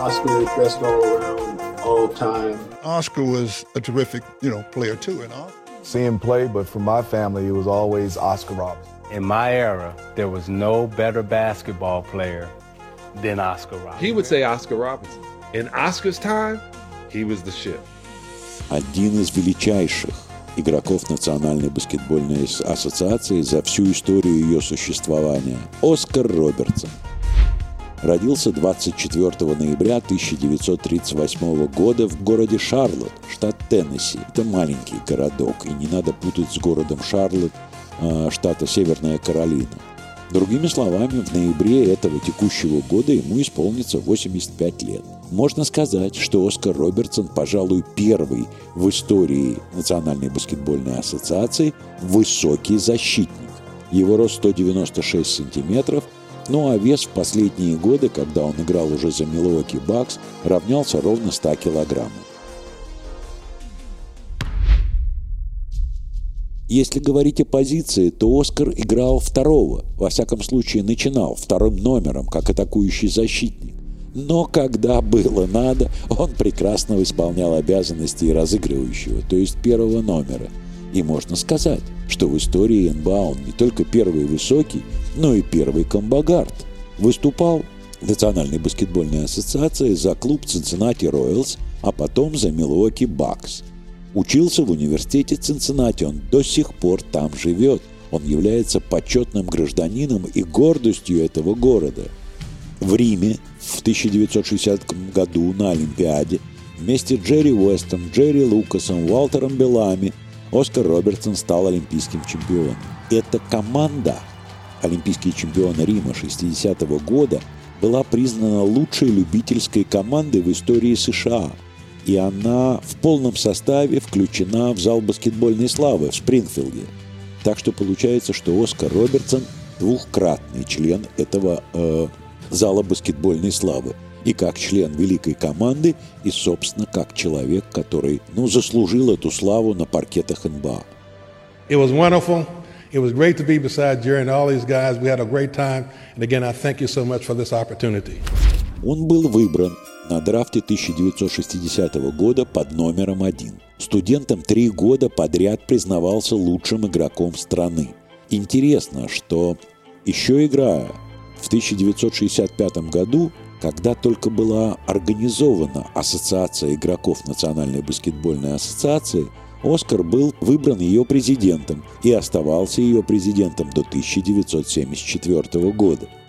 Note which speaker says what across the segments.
Speaker 1: Oscar is best all around, all time.
Speaker 2: Oscar was a terrific, you know, player too, and all.
Speaker 3: See him play, but for my family, it was always Oscar Robertson.
Speaker 4: In my era, there was no better basketball player than Oscar Robertson.
Speaker 5: He would say Oscar Robertson. In Oscar's time, he was the shit.
Speaker 6: Один из величайших игроков Национальной баскетбольной ассоциации за всю историю ее существования – Оскар Робертсон. Родился 24 ноября 1938 года в городе Шарлотт, штат Теннесси. Это маленький городок, и не надо путать с городом Шарлотт, штата Северная Каролина. Другими словами, в ноябре этого текущего года ему исполнится 85 лет. Можно сказать, что Оскар Робертсон, пожалуй, первый в истории Национальной баскетбольной ассоциации высокий защитник. Его рост 196 сантиметров, ну а вес в последние годы, когда он играл уже за Милуоки Бакс, равнялся ровно 100 килограммам. Если говорить о позиции, то Оскар играл второго, во всяком случае начинал вторым номером, как атакующий защитник. Но когда было надо, он прекрасно исполнял обязанности и разыгрывающего, то есть первого номера. И можно сказать, что в истории НБА он не только первый высокий, но и первый комбогард. Выступал в Национальной баскетбольной ассоциации за клуб Cincinnati Royals, а потом за Milwaukee Bucks – Учился в университете Цинциннати, он до сих пор там живет. Он является почетным гражданином и гордостью этого города. В Риме в 1960 году на Олимпиаде вместе с Джерри Уэстом, Джерри Лукасом, Уолтером Белами Оскар Робертсон стал олимпийским чемпионом. Эта команда, олимпийские чемпионы Рима 60-го года, была признана лучшей любительской командой в истории США – и она в полном составе включена в зал баскетбольной славы в Спрингфилде. Так что получается, что Оскар Робертсон двухкратный член этого э, зала баскетбольной славы. И как член великой команды, и, собственно, как человек, который, ну, заслужил эту славу на паркетах НБА.
Speaker 7: It was wonderful. It was great to be beside Jerry and all these guys. We had a great time. And again, I thank you so much for this opportunity.
Speaker 6: Он был выбран на драфте 1960 года под номером один. Студентом три года подряд признавался лучшим игроком страны. Интересно, что еще играя в 1965 году, когда только была организована Ассоциация игроков Национальной баскетбольной ассоциации, Оскар был выбран ее президентом и оставался ее президентом до 1974 года –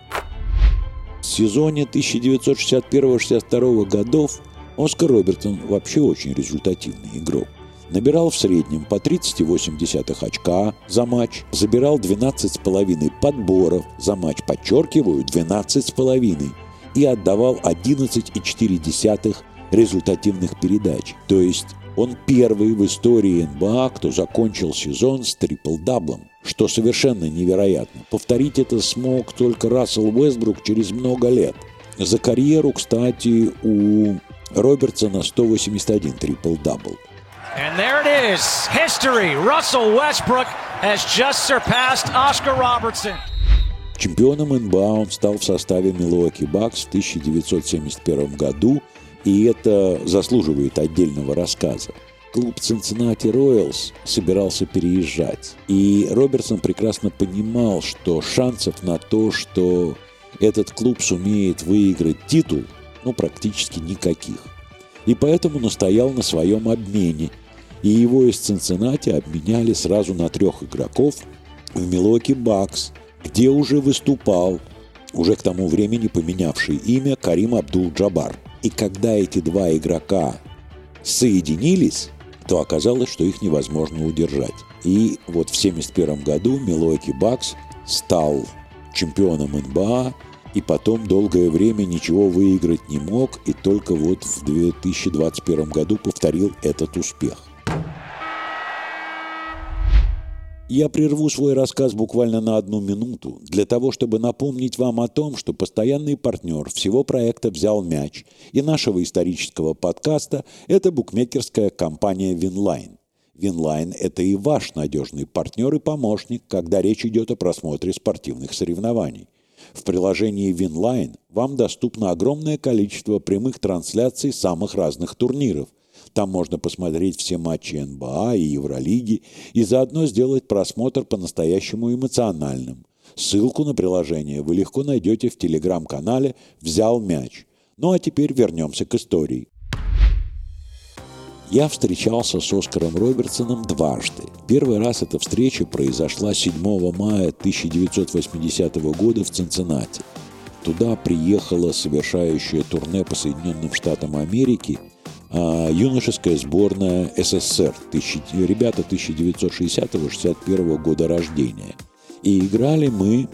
Speaker 6: в сезоне 1961-62 годов Оскар Робертсон вообще очень результативный игрок. Набирал в среднем по 30,8 очка за матч, забирал 12,5 подборов за матч, подчеркиваю, 12,5, и отдавал 11,4 результативных передач. То есть он первый в истории НБА, кто закончил сезон с трипл-даблом что совершенно невероятно. Повторить это смог только Рассел Уэсбрук через много лет. За карьеру, кстати, у Робертсона 181 трипл-дабл. And there it is, history. Russell Westbrook has just surpassed Oscar Robertson. Чемпионом НБА он стал в составе Милуоки Бакс в 1971 году, и это заслуживает отдельного рассказа клуб Cincinnati Royals собирался переезжать. И Робертсон прекрасно понимал, что шансов на то, что этот клуб сумеет выиграть титул, ну, практически никаких. И поэтому настоял на своем обмене. И его из Цинциннати обменяли сразу на трех игроков в Милоки Бакс, где уже выступал, уже к тому времени поменявший имя Карим Абдул-Джабар. И когда эти два игрока соединились, то оказалось, что их невозможно удержать. И вот в 1971 году Милоки Бакс стал чемпионом НБА, и потом долгое время ничего выиграть не мог, и только вот в 2021 году повторил этот успех. Я прерву свой рассказ буквально на одну минуту, для того, чтобы напомнить вам о том, что постоянный партнер всего проекта «Взял мяч» и нашего исторического подкаста – это букмекерская компания «Winline». Winline – это и ваш надежный партнер и помощник, когда речь идет о просмотре спортивных соревнований. В приложении Winline вам доступно огромное количество прямых трансляций самых разных турниров. Там можно посмотреть все матчи НБА и Евролиги и заодно сделать просмотр по-настоящему эмоциональным. Ссылку на приложение вы легко найдете в телеграм-канале «Взял мяч». Ну а теперь вернемся к истории. Я встречался с Оскаром Робертсоном дважды. Первый раз эта встреча произошла 7 мая 1980 года в Цинциннати. Туда приехала совершающая турне по Соединенным Штатам Америки юношеская сборная СССР, тысяч, ребята 1960-61 года рождения. И играли мы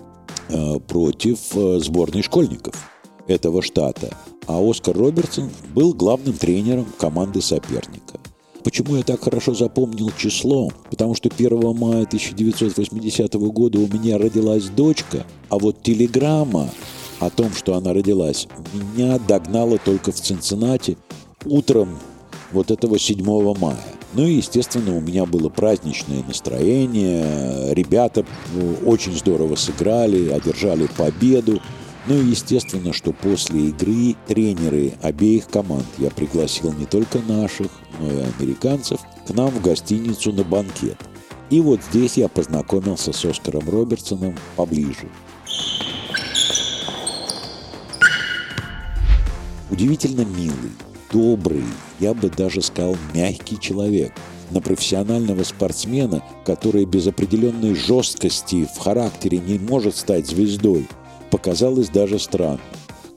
Speaker 6: а, против а, сборной школьников этого штата – а Оскар Робертсон был главным тренером команды соперника. Почему я так хорошо запомнил число? Потому что 1 мая 1980 года у меня родилась дочка, а вот телеграмма о том, что она родилась, меня догнала только в Цинциннати утром вот этого 7 мая. Ну и, естественно, у меня было праздничное настроение. Ребята ну, очень здорово сыграли, одержали победу. Ну и естественно, что после игры тренеры обеих команд я пригласил не только наших, но и американцев к нам в гостиницу на банкет. И вот здесь я познакомился с Оскаром Робертсоном поближе. Удивительно милый, добрый, я бы даже сказал мягкий человек. На профессионального спортсмена, который без определенной жесткости в характере не может стать звездой – показалось даже странно.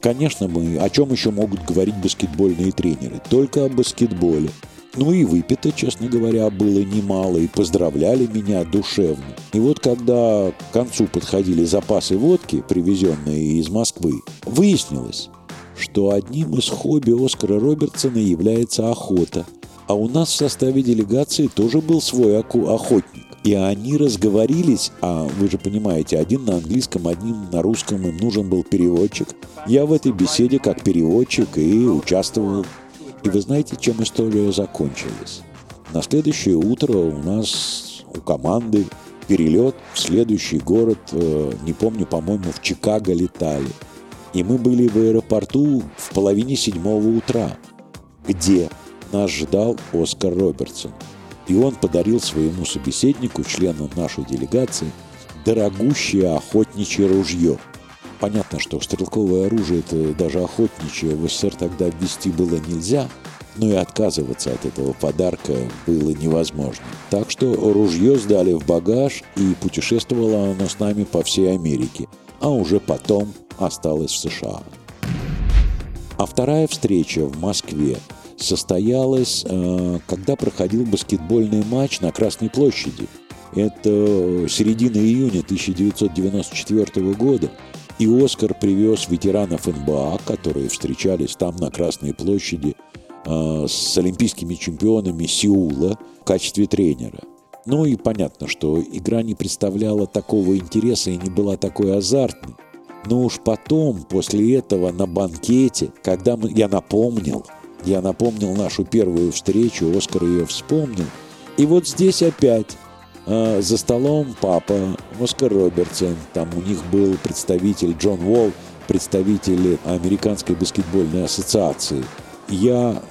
Speaker 6: Конечно, мы о чем еще могут говорить баскетбольные тренеры? Только о баскетболе. Ну и выпито, честно говоря, было немало, и поздравляли меня душевно. И вот когда к концу подходили запасы водки, привезенные из Москвы, выяснилось, что одним из хобби Оскара Робертсона является охота. А у нас в составе делегации тоже был свой охотник. И они разговорились, а вы же понимаете, один на английском, один на русском, им нужен был переводчик. Я в этой беседе как переводчик и участвовал. И вы знаете, чем история закончилась? На следующее утро у нас, у команды, перелет в следующий город, э, не помню, по-моему, в Чикаго летали. И мы были в аэропорту в половине седьмого утра, где нас ждал Оскар Робертсон – и он подарил своему собеседнику, члену нашей делегации, дорогущее охотничье ружье. Понятно, что стрелковое оружие, это даже охотничье, в СССР тогда ввести было нельзя, но и отказываться от этого подарка было невозможно. Так что ружье сдали в багаж, и путешествовало оно с нами по всей Америке, а уже потом осталось в США. А вторая встреча в Москве состоялась, э, когда проходил баскетбольный матч на Красной площади. Это середина июня 1994 года. И Оскар привез ветеранов НБА, которые встречались там на Красной площади э, с олимпийскими чемпионами Сеула в качестве тренера. Ну и понятно, что игра не представляла такого интереса и не была такой азартной. Но уж потом, после этого, на банкете, когда мы, я напомнил, я напомнил нашу первую встречу, Оскар ее вспомнил. И вот здесь опять э, за столом папа, Оскар Робертсон, там у них был представитель Джон Уолл, представитель Американской баскетбольной ассоциации. Я,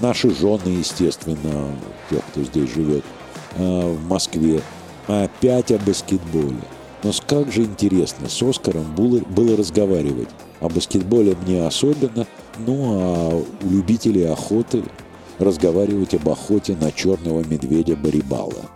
Speaker 6: наши жены, естественно, тех, кто здесь живет, э, в Москве, опять о баскетболе. Но как же интересно, с Оскаром было, разговаривать. О баскетболе мне особенно – ну а у любителей охоты разговаривать об охоте на черного медведя Барибала –